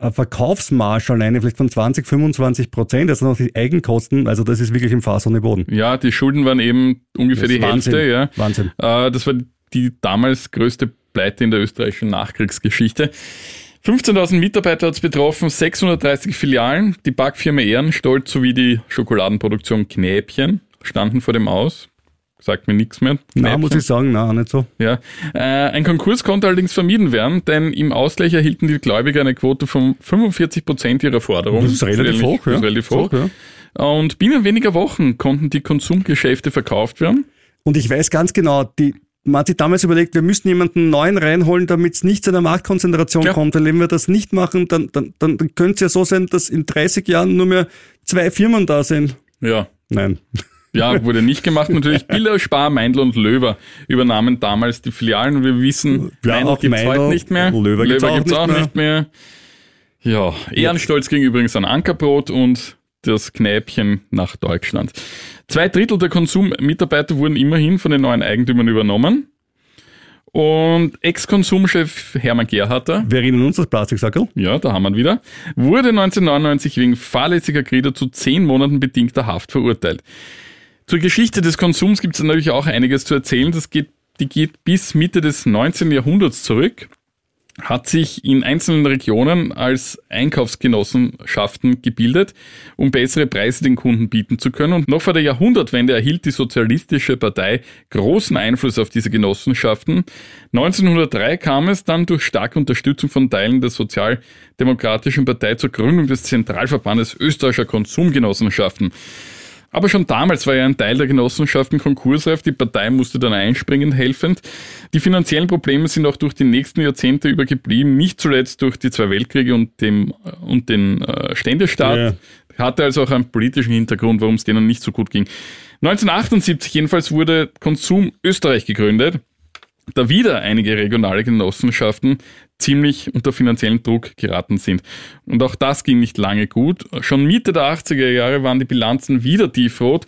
eine- Verkaufsmarge alleine vielleicht von 20, 25 Prozent, also noch die Eigenkosten, also das ist wirklich im Fass ohne Boden. Ja, die Schulden waren eben ungefähr die Wahnsinn. Hälfte. Ja. Wahnsinn. Äh, das war die damals größte Pleite in der österreichischen Nachkriegsgeschichte. 15.000 Mitarbeiter hat es betroffen, 630 Filialen, die Backfirma Ehrenstolz sowie die Schokoladenproduktion Knäbchen standen vor dem Aus. Sagt mir nichts mehr. Na, muss ich sagen, na, auch nicht so. Ja. Äh, ein Konkurs konnte allerdings vermieden werden, denn im Ausgleich erhielten die Gläubiger eine Quote von 45 Prozent ihrer Forderung. Das ist relativ hoch, ja. relativ hoch. Hoch, ja. Und binnen weniger Wochen konnten die Konsumgeschäfte verkauft werden. Und ich weiß ganz genau, die, man hat sich damals überlegt, wir müssen jemanden neuen reinholen, damit es nicht zu einer Marktkonzentration Ja. kommt. Weil wenn wir das nicht machen, dann, dann, dann, dann könnte es ja so sein, dass in 30 Jahren nur mehr zwei Firmen da sind. Ja, Nein. Ja, wurde nicht gemacht. Natürlich Biller, Spar, Meindl und Löwer übernahmen damals die Filialen und wir wissen, Ja, Meindl gibt's Meindl, heute nicht mehr. Löwer gibt's auch gibt's nicht auch mehr. nicht mehr. Ja, Ehrenstolz ging übrigens an Ankerbrot und das Knäbchen nach Deutschland. Zwei Drittel der Konsummitarbeiter wurden immerhin von den neuen Eigentümern übernommen. Und Ex-Konsumchef Hermann Gerharter Wir erinnern uns das Plastiksackel. ja, da haben wir ihn wieder, wurde 1999 wegen fahrlässiger Greder zu zehn Monaten bedingter Haft verurteilt. Zur Geschichte des Konsums gibt es natürlich auch einiges zu erzählen. Das geht, die geht bis Mitte des 19. Jahrhunderts zurück, hat sich in einzelnen Regionen als Einkaufsgenossenschaften gebildet, um bessere Preise den Kunden bieten zu können. Und noch vor der Jahrhundertwende erhielt die Sozialistische Partei großen Einfluss auf diese Genossenschaften. 1903 kam es dann durch starke Unterstützung von Teilen der Sozialdemokratischen Partei zur Gründung des Zentralverbandes österreichischer Konsumgenossenschaften. Aber schon damals war ja ein Teil der Genossenschaften konkursreif. Die Partei musste dann einspringen, helfend. Die finanziellen Probleme sind auch durch die nächsten Jahrzehnte über geblieben, nicht zuletzt durch die zwei Weltkriege und, dem, und den äh, Ständestaat. Ja. Hatte also auch einen politischen Hintergrund, warum es denen nicht so gut ging. 1978 jedenfalls wurde Konsum Österreich gegründet da wieder einige regionale Genossenschaften ziemlich unter finanziellen Druck geraten sind. Und auch das ging nicht lange gut. Schon Mitte der 80er Jahre waren die Bilanzen wieder tiefrot.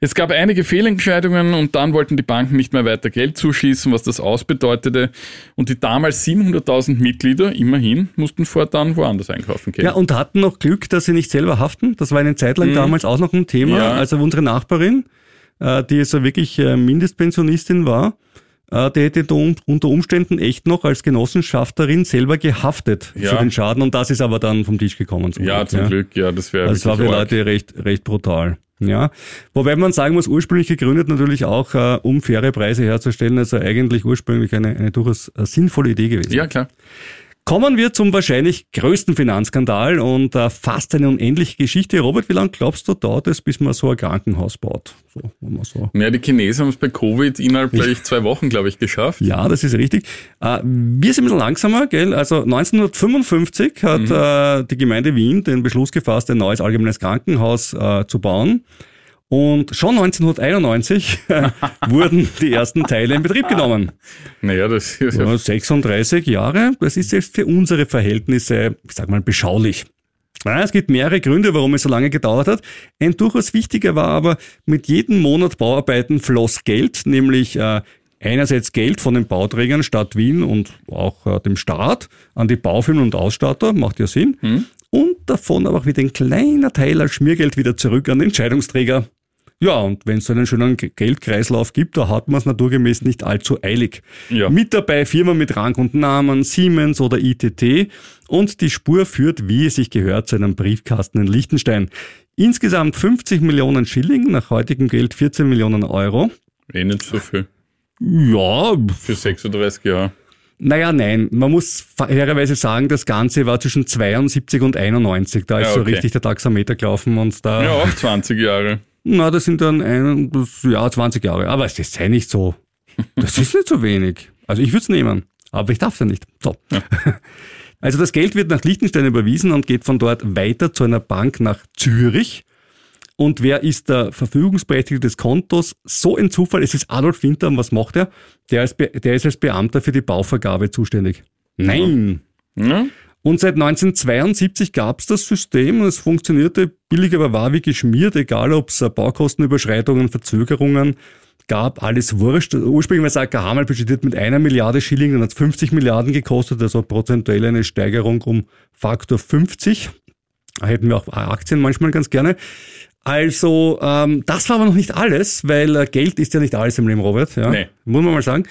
Es gab einige Fehlentscheidungen und dann wollten die Banken nicht mehr weiter Geld zuschießen, was das ausbedeutete. Und die damals 700.000 Mitglieder, immerhin, mussten fortan woanders einkaufen gehen. Ja, und hatten noch Glück, dass sie nicht selber haften. Das war eine Zeit lang damals auch noch ein Thema. Mhm. Ja. Also unsere Nachbarin, äh, die so wirklich äh, Mindestpensionistin war, äh, die hätte unter Umständen echt noch als Genossenschafterin selber gehaftet Ja. für den Schaden. Und das ist aber dann vom Tisch gekommen. Zum ja, Glück, zum Glück, ja, das wäre Also es war für arg. Leute recht, recht brutal. Ja, wobei man sagen muss, ursprünglich gegründet natürlich auch, äh, um faire Preise herzustellen, also eigentlich ursprünglich eine, eine durchaus äh, sinnvolle Idee gewesen. Ja, klar. Kommen wir zum wahrscheinlich größten Finanzskandal und äh, fast eine unendliche Geschichte. Robert, wie lange glaubst du, dauert es, bis man so ein Krankenhaus baut? So, wenn man so. Ja, die Chinesen haben es bei Covid innerhalb gleich zwei Wochen, glaube ich, geschafft. Ja, das ist richtig. Äh, wir sind ein bisschen langsamer, gell? Also 1955 hat äh, die Gemeinde Wien den Beschluss gefasst, ein neues allgemeines Krankenhaus äh, zu bauen. Und schon 1991 wurden die ersten Teile in Betrieb genommen. Naja, das ist ja. Ja, 36 Jahre, das ist jetzt für unsere Verhältnisse, ich sag mal, beschaulich. Es gibt mehrere Gründe, warum es so lange gedauert hat. Ein durchaus wichtiger war aber, mit jedem Monat Bauarbeiten floss Geld, nämlich äh, einerseits Geld von den Bauträgern Stadt Wien und auch äh, dem Staat an die Baufirmen und Ausstatter, macht ja Sinn. Und davon aber auch wieder ein kleiner Teil als Schmiergeld wieder zurück an den Entscheidungsträger. Ja, und wenn es so einen schönen Ge- Geldkreislauf gibt, da hat man es naturgemäß nicht allzu eilig. Ja. Mit dabei Firmen mit Rang und Namen, Siemens oder ITT und die Spur führt, wie es sich gehört, zu einem Briefkasten in Liechtenstein. Insgesamt 50 Millionen Schilling, nach heutigem Geld 14 Millionen Euro. Eh nicht so viel. Ja, Für 36 Jahre. Naja, nein, man muss fairerweise sagen, das Ganze war zwischen 72 und 91. Da ist Ja, so okay. richtig der Taxameter gelaufen und da, Ja, auch 20 Jahre. na, das sind dann ein, das, ja, 20 Jahre. Aber es sei nicht so, das ist nicht so wenig. Also ich würde es nehmen, aber ich darf es ja nicht. So. Also das Geld wird nach Liechtenstein überwiesen und geht von dort weiter zu einer Bank nach Zürich. Und wer ist der Verfügungsberechtigte des Kontos? So ein Zufall, es ist Adolf Winter. Und was macht er? Der ist, der ist als Beamter für die Bauvergabe zuständig. Nein! Ja? Und seit 1972 gab es das System und es funktionierte billig, aber war wie geschmiert, egal ob es Baukostenüberschreitungen, Verzögerungen gab, alles wurscht. Ursprünglich war das AKH mal budgetiert mit einer Milliarde Schilling, dann hat es 50 Milliarden gekostet, also prozentuell eine Steigerung um Faktor 50. Da hätten wir auch Aktien manchmal ganz gerne. Also, ähm, das war aber noch nicht alles, weil äh, Geld ist ja nicht alles im Leben, Robert. Ja? Nee. Muss man mal sagen.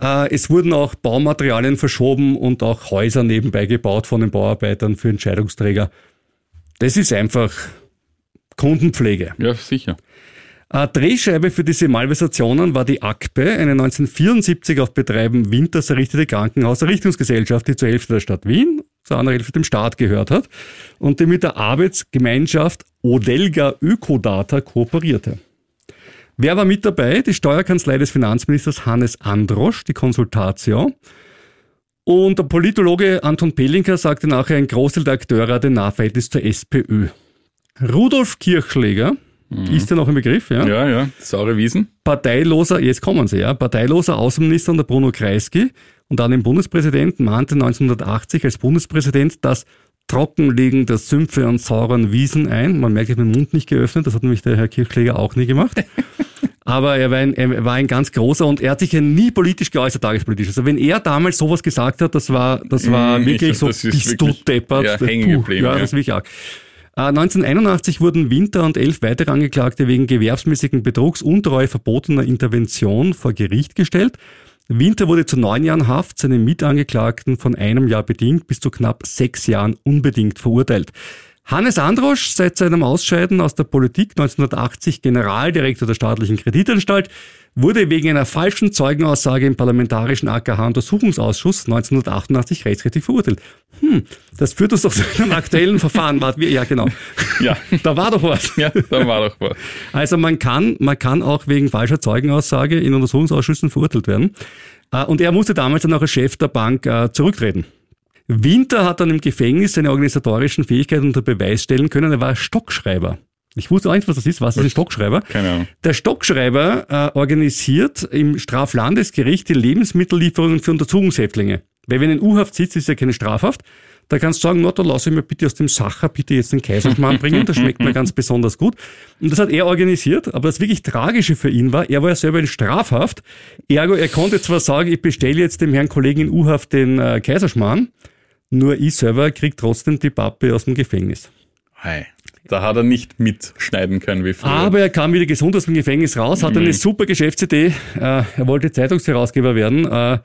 Äh, es wurden auch Baumaterialien verschoben und auch Häuser nebenbei gebaut von den Bauarbeitern für Entscheidungsträger. Das ist einfach Kundenpflege. ja, sicher. Äh, Drehscheibe für diese Malversationen war die AKPE, eine 1974 auf Betreiben Winters errichtete Krankenhauserrichtungsgesellschaft, die zur Hälfte der Stadt Wien, zur Hälfte dem Staat gehört hat und die mit der Arbeitsgemeinschaft Odelga Ökodata kooperierte. Wer war mit dabei? Die Steuerkanzlei des Finanzministers Hannes Androsch, die Konsultatio. Und der Politologe Anton Pelinka sagte nachher, ein Großteil der Akteure hatte ein Nahverhältnis zur SPÖ. Rudolf Kirchschläger, ist ja noch im Begriff, ja? Ja, ja. Saure Wiesen. Parteiloser, jetzt kommen sie, ja, parteiloser Außenminister unter Bruno Kreisky und dann im Bundespräsident mahnte 1980 als Bundespräsident das Trockenlegen der Sümpfe und sauren Wiesen ein. Man merkt, ich habe den Mund nicht geöffnet, das hat nämlich der Herr Kirchschläger auch nie gemacht. Aber er war, ein, er war ein ganz großer und er hat sich ja nie politisch geäußert, tagespolitisch. Also wenn er damals sowas gesagt hat, das war, das war Mm, ich wirklich so, bist wirklich, du deppert. ja, hängen geblieben, Ja, ja. das ist wirklich arg. Äh, 1981 wurden Winter und elf weitere Angeklagte wegen gewerbsmäßigen Betrugs, Untreue, verbotener Intervention vor Gericht gestellt. Winter wurde zu neun Jahren Haft, seine Mitangeklagten von einem Jahr bedingt bis zu knapp sechs Jahren unbedingt verurteilt. Hannes Androsch, seit seinem Ausscheiden aus der Politik 1980 Generaldirektor der staatlichen Kreditanstalt, wurde wegen einer falschen Zeugenaussage im parlamentarischen AKH-Untersuchungsausschuss 1988 rechtskräftig verurteilt. Hm, das führt uns doch zu einem aktuellen Verfahren. Ja genau. Ja. Da war doch was. Ja, da war doch was. Also man kann, man kann auch wegen falscher Zeugenaussage in Untersuchungsausschüssen verurteilt werden. Äh, Und er musste damals dann auch als Chef der Bank äh, zurücktreten. Winter hat dann im Gefängnis seine organisatorischen Fähigkeiten unter Beweis stellen können. Er war Stockschreiber. Ich wusste auch nicht, was das ist. Was ist ein Stockschreiber? Keine Ahnung. Der Stockschreiber äh, organisiert im Straflandesgericht die Lebensmittellieferungen für Untersuchungshäftlinge. Weil wenn in U-Haft sitzt, ist ja keine Strafhaft. Da kannst du sagen, na, da lass ich mir bitte aus dem Sacher bitte jetzt den Kaiserschmarrn bringen, das schmeckt mir ganz besonders gut. Und das hat er organisiert, aber das wirklich Tragische für ihn war, er war ja selber in Strafhaft. Ergo, er konnte zwar sagen, ich bestelle jetzt dem Herrn Kollegen in U-Haft den äh, Kaiserschmarrn, nur ich selber krieg trotzdem die Pappe aus dem Gefängnis. Hi. Da hat er nicht mitschneiden können wie früher. Aber er kam wieder gesund aus dem Gefängnis raus, hatte eine super Geschäftsidee. Äh, er wollte Zeitungsherausgeber werden. Äh,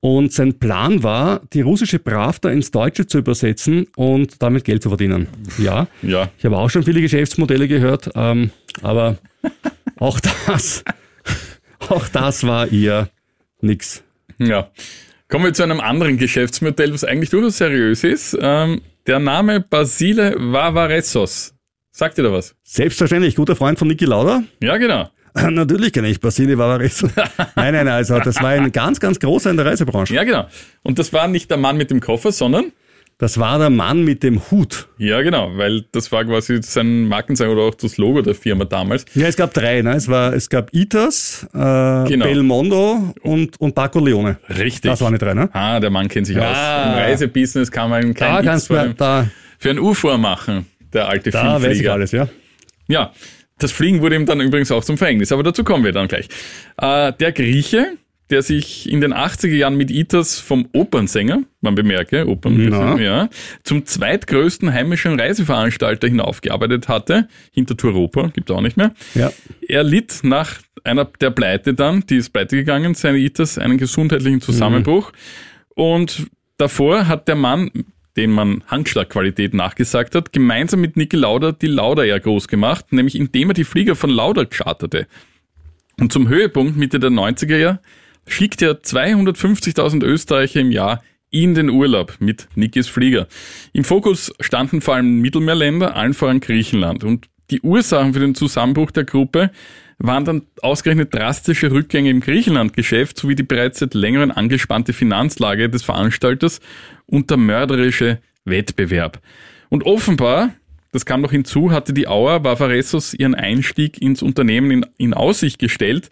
und sein Plan war, die russische Pravda ins Deutsche zu übersetzen und damit Geld zu verdienen. Ja, ja. ich habe auch schon viele Geschäftsmodelle gehört, ähm, aber auch das, auch das war eher nix. Ja. Kommen wir zu einem anderen Geschäftsmodell, was eigentlich durchaus seriös ist. Ähm, der Name Basile Vavaressos. Sagt ihr da was? Selbstverständlich, guter Freund von Niki Lauda. Ja, genau. Natürlich kenne ich Basile Vavares. nein, nein, nein, also das war ein ganz, ganz großer in der Reisebranche. Ja, genau. Und das war nicht der Mann mit dem Koffer, sondern Das war der Mann mit dem Hut. Ja, genau, weil das war quasi sein Markenzeichen oder auch das Logo der Firma damals. Ja, es gab drei. Ne? Es, war, es gab Itas, äh, Genau. Belmondo und, und Paco Leone. Richtig. Das waren die drei, ne? Ah, der Mann kennt sich Ja. aus. Im Reisebusiness kann man Da kein kannst X du, für, da, für ein UFO machen, der alte da weiß ich Filmflieger. alles, ja. Ja, das Fliegen wurde ihm dann übrigens auch zum Verhängnis, aber dazu kommen wir dann gleich. Äh, der Grieche, der sich in den 80er Jahren mit Itas vom Opernsänger, man bemerke, Opernsänger, ja, zum zweitgrößten heimischen Reiseveranstalter hinaufgearbeitet hatte, hinter Touropa, gibt's auch nicht mehr. ja. Er litt nach einer der Pleite dann, die ist pleite gegangen, seine Itas, einen gesundheitlichen Zusammenbruch. Und davor hat der Mann, den man Handschlagqualität nachgesagt hat, gemeinsam mit Niki Lauda die Lauda Air groß gemacht, nämlich indem er die Flieger von Lauda charterte. Und zum Höhepunkt Mitte der 90er Jahre schickt er 250.000 Österreicher im Jahr in den Urlaub mit Nikis Flieger. Im Fokus standen vor allem Mittelmeerländer, allen voran Griechenland. Und die Ursachen für den Zusammenbruch der Gruppe waren dann ausgerechnet drastische Rückgänge im Griechenland-Geschäft sowie die bereits seit längerem angespannte Finanzlage des Veranstalters und der mörderische Wettbewerb. Und offenbar, das kam noch hinzu, hatte die Auer Vavaressos ihren Einstieg ins Unternehmen in, in Aussicht gestellt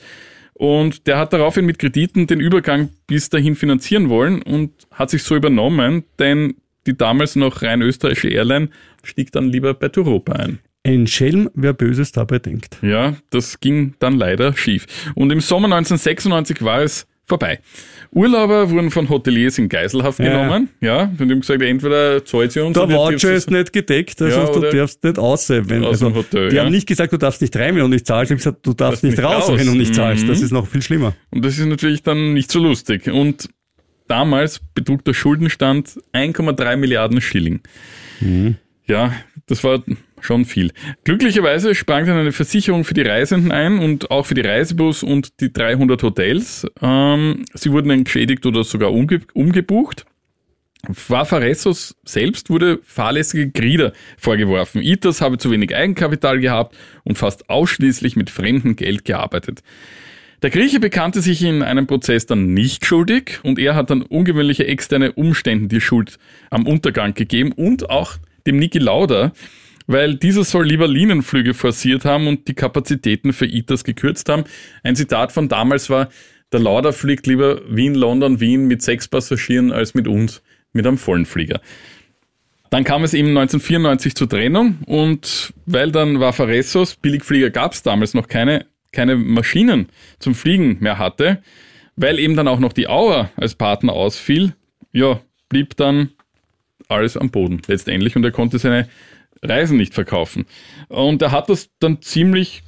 und der hat daraufhin mit Krediten den Übergang bis dahin finanzieren wollen und hat sich so übernommen, denn die damals noch rein österreichische Airline stieg dann lieber bei Europa ein. Ein Schelm, wer Böses dabei denkt. Ja, das ging dann leider schief. Und im Sommer 1996 war es vorbei. Urlauber wurden von Hoteliers in Geiselhaft Ja. genommen. Ja, und haben gesagt, entweder zahlt sie uns Der Voucher ist nicht gedeckt, also Ja, du darfst nicht aussehen. Wenn, Aus also, Hotel, die ja. haben nicht gesagt, du darfst nicht rein, wenn du nicht zahlst. Die haben gesagt, du darfst nicht nicht raus, raus. wenn du nicht zahlst. Mhm. Das ist noch viel schlimmer. Und das ist natürlich dann nicht so lustig. Und damals betrug der Schuldenstand 1,3 Milliarden Schilling. Ja, das war schon viel. Glücklicherweise sprang dann eine Versicherung für die Reisenden ein und auch für die Reisebus und die 300 Hotels. Ähm, sie wurden entschädigt oder sogar umge umgebucht. Vafaressos selbst wurde fahrlässige Grieder vorgeworfen. ITAS habe zu wenig Eigenkapital gehabt und fast ausschließlich mit fremdem Geld gearbeitet. Der Grieche bekannte sich in einem Prozess dann nicht schuldig und er hat dann ungewöhnliche externe Umständen die Schuld am Untergang gegeben und auch dem Niki Lauda, weil dieser soll lieber Linienflüge forciert haben und die Kapazitäten für ITAS gekürzt haben. Ein Zitat von damals war, der Lauda fliegt lieber Wien, London, Wien mit sechs Passagieren als mit uns mit einem vollen Flieger. Dann kam es eben 1994 zur Trennung und weil dann Vafaressos, Billigflieger gab es damals noch keine, keine Maschinen zum Fliegen mehr hatte, weil eben dann auch noch die Auer als Partner ausfiel, ja, blieb dann alles am Boden letztendlich und er konnte seine Reisen nicht verkaufen. Und er hat das dann ziemlich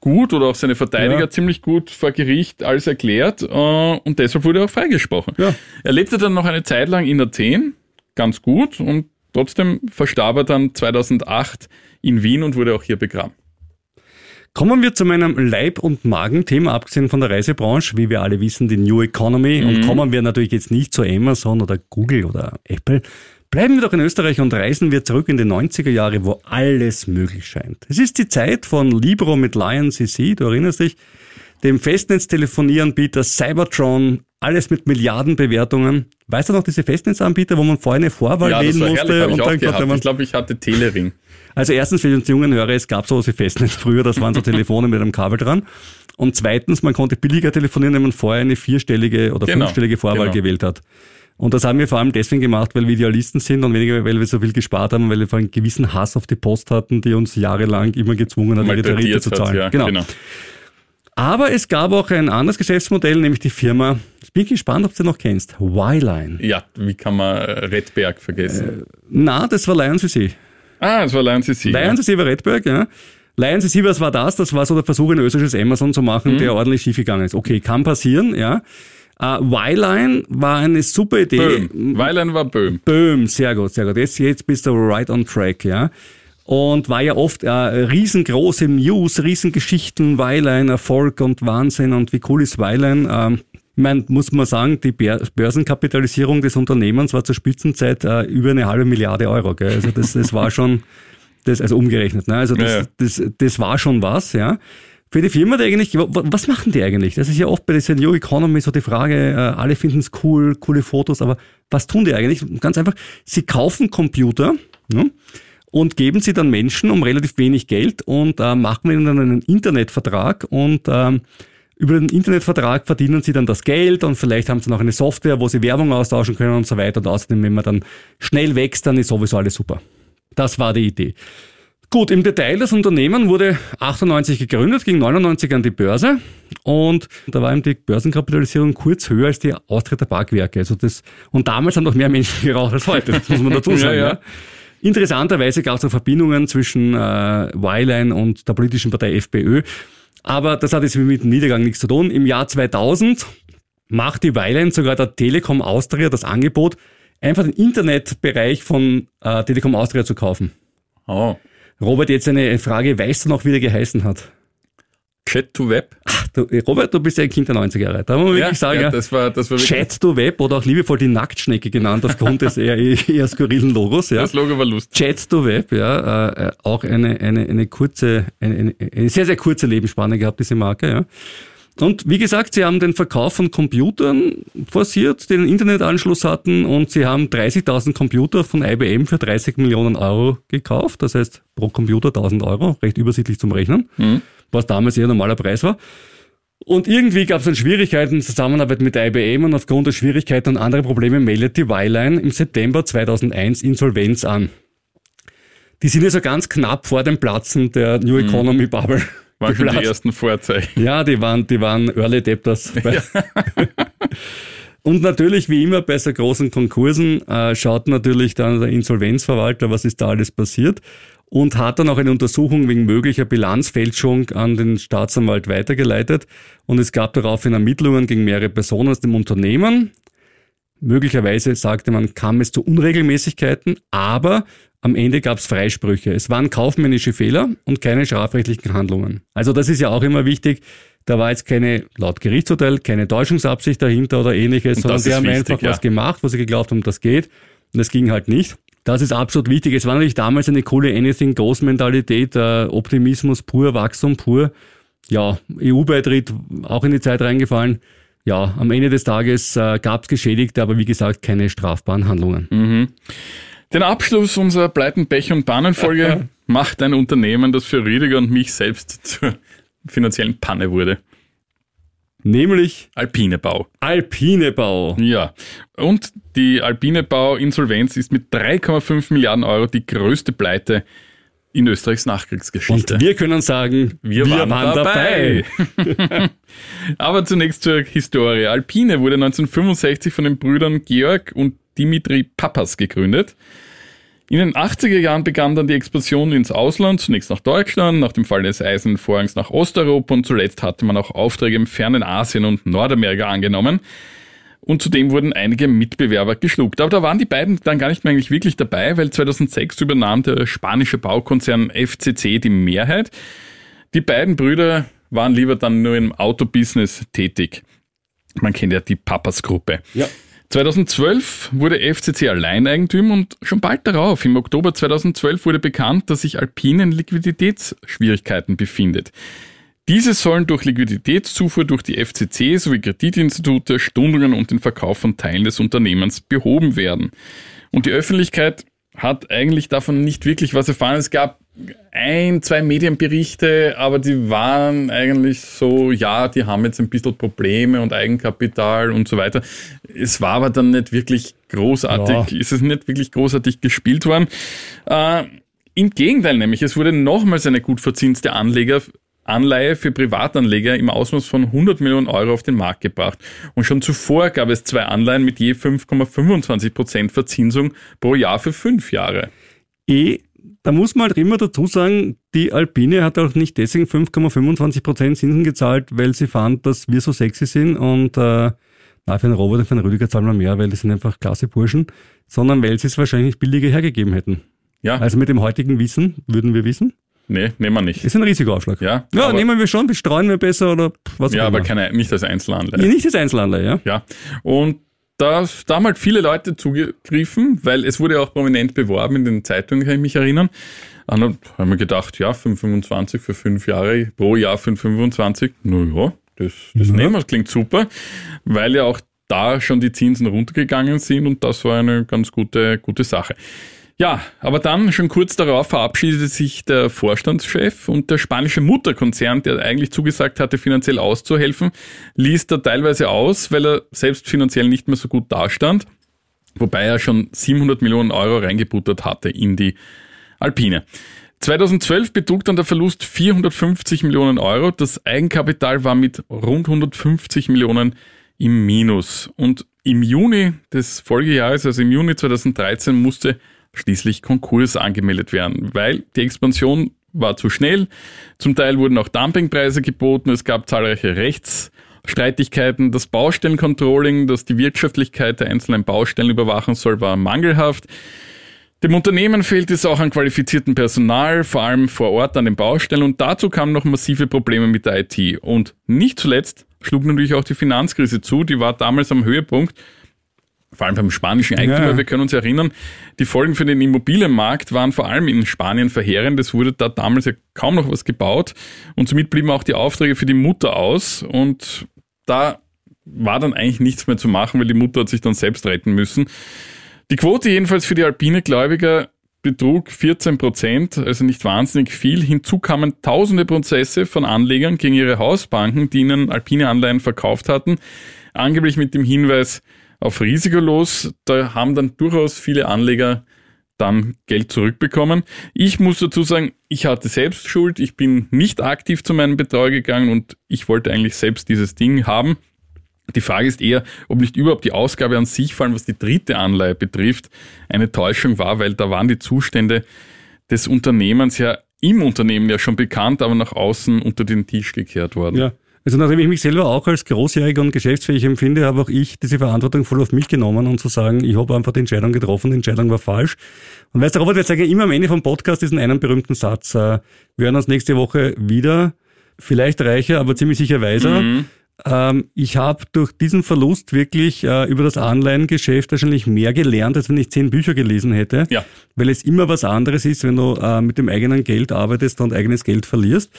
gut oder auch seine Verteidiger Ja. ziemlich gut vor Gericht alles erklärt äh, und deshalb wurde er auch freigesprochen. Ja. Er lebte dann noch eine Zeit lang in Athen, ganz gut und trotzdem verstarb er dann 2008 in Wien und wurde auch hier begraben. Kommen wir zu meinem Leib- und Magenthema, abgesehen von der Reisebranche, wie wir alle wissen, die New Economy. Und kommen wir natürlich jetzt nicht zu Amazon oder Google oder Apple. Bleiben wir doch in Österreich und reisen wir zurück in die 90er Jahre, wo alles möglich scheint. Es ist die Zeit von Libro mit Lion CC, du erinnerst dich, dem Festnetztelefonieanbieter Cybertron, alles mit Milliardenbewertungen. Weißt du noch diese Festnetzanbieter, wo man vorher eine Vorwahl Ja, wählen musste herrlich, gehabt. man Ich glaube, ich hatte Telering. also erstens für uns jungen Hörer, es gab sowas wie Festnetz früher, das waren so Telefone mit einem Kabel dran. Und zweitens, man konnte billiger telefonieren, wenn man vorher eine vierstellige oder Genau, fünfstellige Vorwahl genau. gewählt hat. Und das haben wir vor allem deswegen gemacht, weil wir Idealisten sind und weniger, weil wir so viel gespart haben, weil wir vor einen gewissen Hass auf die Post hatten, die uns jahrelang immer gezwungen hat, ihre Tarife zu hat, zahlen. ja, genau. genau. Aber es gab auch ein anderes Geschäftsmodell, nämlich die Firma, ich bin gespannt, ob du sie noch kennst, Y-Line. Ja, wie kann man äh, Redberg vergessen? Na, das war Lion CC. ah, es war Lion CC. Lion CC war Redberg, ja. Lion CC, was war das? Das war so der Versuch, ein österreichisches Amazon zu machen, Mhm. der ordentlich schiefgegangen ist. Okay, kann passieren, ja. Uh, Y-Line war eine super Idee. Böhm. Weilein war Böhm. Böhm, sehr gut, sehr gut. Jetzt, jetzt bist du right on track, ja. Und war ja oft äh, riesengroße News, Riesengeschichten, Weilein, Erfolg und Wahnsinn und wie cool ist Weilein. Ähm, ich mein, muss man sagen, die Bör- Börsenkapitalisierung des Unternehmens war zur Spitzenzeit äh, über eine halbe Milliarde Euro. Gell? Also das, das war schon, das, also umgerechnet, ne? also das, Ja, ja. das, das war schon was, ja. Für die Firma, die eigentlich, wa- wa- was machen die eigentlich? Das ist ja oft bei dieser New Economy so die Frage, äh, alle finden es cool, coole Fotos, aber was tun die eigentlich? Ganz einfach, sie kaufen Computer ne, und geben sie dann Menschen um relativ wenig Geld und äh, machen ihnen dann einen Internetvertrag und ähm, über den Internetvertrag verdienen sie dann das Geld und vielleicht haben sie noch eine Software, wo sie Werbung austauschen können und so weiter. Und außerdem, wenn man dann schnell wächst, dann ist sowieso alles super. Das war die Idee. Gut, im Detail, das Unternehmen wurde 98 gegründet, ging 99 an die Börse und da war eben die Börsenkapitalisierung kurz höher als die Austria Tabakwerke. Also das, und damals haben noch mehr Menschen geraucht als heute, das muss man dazu sagen. Ja, ja, ja. Interessanterweise gab es auch Verbindungen zwischen äh, Weilein und der politischen Partei FPÖ, aber das hat jetzt mit dem Niedergang nichts zu tun. Im Jahr 2000 macht die Weilein sogar der Telekom Austria das Angebot, einfach den Internetbereich von äh, Telekom Austria zu kaufen. Oh. Robert, jetzt eine Frage. Weißt du noch, wie der geheißen hat? Chat to Web. Du, Robert, du bist ja ein Kind der 90er Jahre. Da muss man wirklich sagen, ja, ja, das war, das war Chat to Web oder auch liebevoll die Nacktschnecke genannt, aufgrund des eher, eher skurrilen Logos. Ja. das Logo war lustig. Chat to Web, ja, äh, auch eine, eine, eine kurze, eine, eine, eine sehr, sehr kurze Lebensspanne gehabt, diese Marke, ja. Und wie gesagt, sie haben den Verkauf von Computern forciert, die einen Internetanschluss hatten und sie haben 30.000 Computer von IBM für 30 Millionen Euro gekauft. Das heißt, pro Computer 1000 Euro, recht übersichtlich zum Rechnen, was damals eher normaler Preis war. Und irgendwie gab es dann Schwierigkeiten in Zusammenarbeit mit IBM und aufgrund der Schwierigkeiten und anderer Probleme meldet die Wireline im September 2001 Insolvenz an. Die sind ja so ganz knapp vor dem Platzen der New Economy Bubble. Waren schon die ersten Vorzeichen. Ja, die waren, die waren Early Adapters. Und natürlich, wie immer bei so großen Konkursen, äh, schaut natürlich dann der Insolvenzverwalter, was ist da alles passiert und hat dann auch eine Untersuchung wegen möglicher Bilanzfälschung an den Staatsanwalt weitergeleitet. Und es gab daraufhin Ermittlungen gegen mehrere Personen aus dem Unternehmen. Möglicherweise, sagte man, kam es zu Unregelmäßigkeiten, aber am Ende gab es Freisprüche. Es waren kaufmännische Fehler und keine strafrechtlichen Handlungen. Also das ist ja auch immer wichtig. Da war jetzt keine, laut Gerichtsurteil, keine Täuschungsabsicht dahinter oder ähnliches, Und sondern die haben wichtig, einfach ja. was gemacht, wo sie geglaubt haben, das geht. Und das ging halt nicht. Das ist absolut wichtig. Es war natürlich damals eine coole Anything-Goes-Mentalität, äh, Optimismus pur, Wachstum pur. Ja, EU-Beitritt auch in die Zeit reingefallen. Ja, am Ende des Tages äh, gab es Geschädigte, aber wie gesagt keine strafbaren Handlungen. Den Abschluss unserer Pleiten, Pech und Pannenfolge macht ein Unternehmen, das für Rüdiger und mich selbst zur finanziellen Panne wurde. Nämlich Alpine Bau. Alpinebau. Ja. Und die Alpine Bau Insolvenz ist mit 3,5 Milliarden Euro die größte Pleite in Österreichs Nachkriegsgeschichte. Und wir können sagen, Wir, waren, dabei. Aber zunächst zur Historie. Alpine wurde 1965 von den Brüdern Georg und Dimitri Pappas gegründet. In den 80er Jahren begann dann die Expansion ins Ausland, zunächst nach Deutschland, nach dem Fall des Eisernen Vorhangs nach Osteuropa und zuletzt hatte man auch Aufträge im fernen Asien und Nordamerika angenommen. Und zudem wurden einige Mitbewerber geschluckt. Aber da waren die beiden dann gar nicht mehr eigentlich wirklich dabei, weil 2006 übernahm der spanische Baukonzern FCC die Mehrheit. Die beiden Brüder waren lieber dann nur im Autobusiness tätig. Man kennt ja die Papas-Gruppe. Ja. 2012 wurde FCC Alleineigentümer und schon bald darauf, im Oktober 2012, wurde bekannt, dass sich Alpine in Liquiditätsschwierigkeiten befindet. Diese sollen durch Liquiditätszufuhr durch die FCC sowie Kreditinstitute, Stundungen und den Verkauf von Teilen des Unternehmens behoben werden. Und die Öffentlichkeit hat eigentlich davon nicht wirklich was erfahren. Es gab ein, zwei Medienberichte, aber die waren eigentlich so, ja, die haben jetzt ein bisschen Probleme und Eigenkapital und so weiter. Es war aber dann nicht wirklich großartig, Ja. ist es nicht wirklich großartig gespielt worden. Äh, Im Gegenteil nämlich, es wurde nochmals eine gut verzinste Anleger, Anleihe für Privatanleger im Ausmaß von 100 Millionen Euro auf den Markt gebracht. Und schon zuvor gab es zwei Anleihen mit je 5,25 Prozent Verzinsung pro Jahr für fünf Jahre. Eh, da muss man halt immer dazu sagen, die Alpine hat auch nicht deswegen 5,25 Prozent Zinsen gezahlt, weil sie fand, dass wir so sexy sind und äh, na, für einen Robert und für einen Rüdiger zahlen wir mehr, weil die sind einfach klasse Burschen, sondern weil sie es wahrscheinlich billiger hergegeben hätten. Ja, Also mit dem heutigen Wissen würden wir wissen, nee, nehmen wir nicht. ist ein Risikoaufschlag. Ja, ja aber- nehmen wir schon, bestreuen wir besser oder was Ja, auch aber immer. keine, nicht als Einzelanleihe. Ja, nicht das Einzelanleihe, ja. Ja, und da, da haben halt viele Leute zugegriffen, weil es wurde auch prominent beworben in den Zeitungen, kann ich mich erinnern. Dann haben wir gedacht, ja, 525 für fünf Jahre, pro Jahr 525, naja, das, das Ja. nehmen wir, das klingt super, weil ja auch da schon die Zinsen runtergegangen sind und das war eine ganz gute, gute Sache. Ja, aber dann schon kurz darauf verabschiedete sich der Vorstandschef und der spanische Mutterkonzern, der eigentlich zugesagt hatte, finanziell auszuhelfen, ließ da teilweise aus, weil er selbst finanziell nicht mehr so gut dastand, wobei er schon 700 Millionen Euro reingebuttert hatte in die Alpine. 2012 betrug dann der Verlust 450 Millionen Euro. Das Eigenkapital war mit rund 150 Millionen im Minus. Und im Juni des Folgejahres, also im Juni 2013, musste schließlich Konkurs angemeldet werden, weil die Expansion war zu schnell. Zum Teil wurden auch Dumpingpreise geboten. Es gab zahlreiche Rechtsstreitigkeiten. Das Baustellencontrolling, das die Wirtschaftlichkeit der einzelnen Baustellen überwachen soll, war mangelhaft. Dem Unternehmen fehlt es auch an qualifiziertem Personal, vor allem vor Ort an den Baustellen und dazu kamen noch massive Probleme mit der IT. Und nicht zuletzt schlug natürlich auch die Finanzkrise zu, die war damals am Höhepunkt, vor allem beim spanischen Eigentümer, Ja. wir können uns erinnern, die Folgen für den Immobilienmarkt waren vor allem in Spanien verheerend. Es wurde da damals ja kaum noch was gebaut und somit blieben auch die Aufträge für die Mutter aus und da war dann eigentlich nichts mehr zu machen, weil die Mutter hat sich dann selbst retten müssen. Die Quote jedenfalls für die alpine Gläubiger betrug 14 Prozent, also nicht wahnsinnig viel. Hinzu kamen tausende Prozesse von Anlegern gegen ihre Hausbanken, die ihnen alpine Anleihen verkauft hatten, angeblich mit dem Hinweis auf risikolos. Da haben dann durchaus viele Anleger dann Geld zurückbekommen. Ich muss dazu sagen, ich hatte selbst Schuld. Ich bin nicht aktiv zu meinem Betreuer gegangen und ich wollte eigentlich selbst dieses Ding haben. Die Frage ist eher, ob nicht überhaupt die Ausgabe an sich, vor allem was die dritte Anleihe betrifft, eine Täuschung war, weil da waren die Zustände des Unternehmens ja im Unternehmen ja schon bekannt, aber nach außen unter den Tisch gekehrt worden. Ja. Also nachdem ich mich selber auch als großjährig und geschäftsfähig empfinde, habe auch ich diese Verantwortung voll auf mich genommen und zu sagen, ich habe einfach die Entscheidung getroffen, die Entscheidung war falsch. Und weißt du, Robert, wir sagen ja immer am Ende vom Podcast diesen einen berühmten Satz. äh, Wir hören uns nächste Woche wieder, vielleicht reicher, aber ziemlich sicher weiser. Ähm, ich habe durch diesen Verlust wirklich äh, über das Anleihengeschäft wahrscheinlich mehr gelernt, als wenn ich zehn Bücher gelesen hätte. Ja. Weil es immer was anderes ist, wenn du äh, mit dem eigenen Geld arbeitest und eigenes Geld verlierst.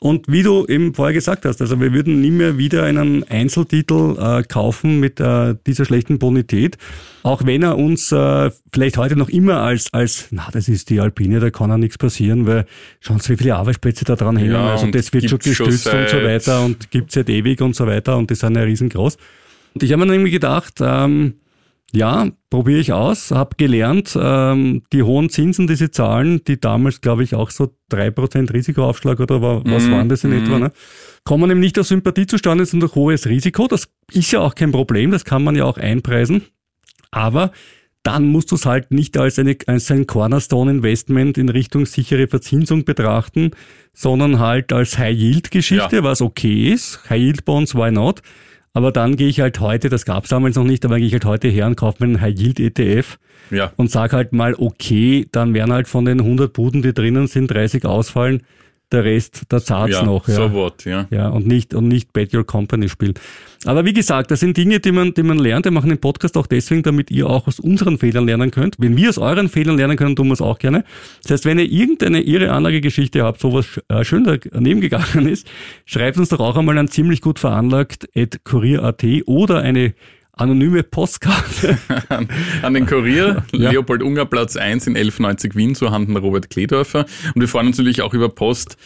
Und wie du eben vorher gesagt hast, also wir würden nie mehr wieder einen Einzeltitel äh, kaufen mit äh, dieser schlechten Bonität, auch wenn er uns äh, vielleicht heute noch immer als, als, na, das ist die Alpine, da kann ja nichts passieren, weil schauen Sie, wie viele Arbeitsplätze da dran hängen, Ja, also und das wird schon gibt's schon gestützt und so weiter und gibt's seit ewig und so weiter und die sind ja riesengroß. Und ich habe mir dann irgendwie gedacht, ähm, ja, probiere ich aus, habe gelernt, ähm, die hohen Zinsen, die sie zahlen, die damals, glaube ich, auch so drei Prozent Risikoaufschlag oder wa- was Mhm, waren das in mhm. etwa, ne? kommen eben nicht aus Sympathie zustande, sondern durch hohes Risiko. Das ist ja auch kein Problem, das kann man ja auch einpreisen. Aber dann musst du es halt nicht als, eine, als ein Cornerstone-Investment in Richtung sichere Verzinsung betrachten, sondern halt als High-Yield-Geschichte, Ja. was okay ist. High-Yield-Bonds, why not? Aber dann gehe ich halt heute, das gab es damals noch nicht, aber gehe ich halt heute her und kaufe mir einen High-Yield-ETF Ja. und sag halt mal, okay, dann werden halt von den 100 Buden, die drinnen sind, 30 ausfallen, der Rest, der zahlt's ja, noch. Ja. so what, ja. Ja, und nicht, und nicht Bet Your Company spielen. Aber wie gesagt, das sind Dinge, die man, die man lernt. Wir machen den Podcast auch deswegen, damit ihr auch aus unseren Fehlern lernen könnt. Wenn wir aus euren Fehlern lernen können, tun wir es auch gerne. Das heißt, wenn ihr irgendeine ihre Anlagegeschichte habt, sowas äh, schön daneben gegangen ist, schreibt uns doch auch einmal an ziemlich gut veranlagt at kurier.at oder eine anonyme Postkarte. an, an den Kurier, Ja. Leopold Unger Platz 1 in 1190 Wien, zu Handen Robert Kledorfer. Und wir freuen uns natürlich auch über Post,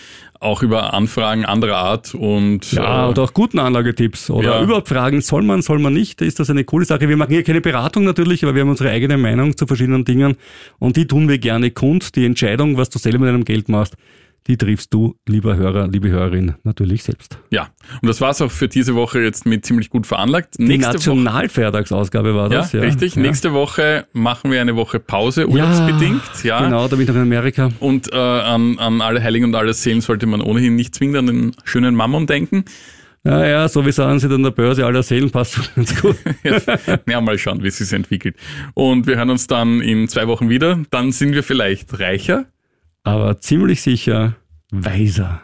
auch über Anfragen anderer Art und Ja, äh, oder auch guten Anlagetipps. Oder Ja. überhaupt Fragen, soll man, soll man nicht? Ist das eine coole Sache? Wir machen hier keine Beratung natürlich, aber wir haben unsere eigene Meinung zu verschiedenen Dingen und die tun wir gerne kund. Die Entscheidung, was du selber mit deinem Geld machst, die triffst du, lieber Hörer, liebe Hörerin, natürlich selbst. ja. Und das war's auch für diese Woche jetzt mit ziemlich gut veranlagt. Die Nächste Nationalfeiertagsausgabe war ja, das. Ja, richtig. Ja. Nächste Woche machen wir eine Woche Pause, urlaubsbedingt. Ja. Genau, da bin ich noch in Amerika. Und äh, an, an alle Heiligen und alle Seelen sollte man ohnehin nicht zwingend an den schönen Mammon denken. Ja, ja, so wie sagen sie an der Börse aller Seelen, passt schon ganz gut. ja, mal schauen, wie es sich entwickelt. Und wir hören uns dann in zwei Wochen wieder. Dann sind wir vielleicht reicher. Aber ziemlich sicher weiser.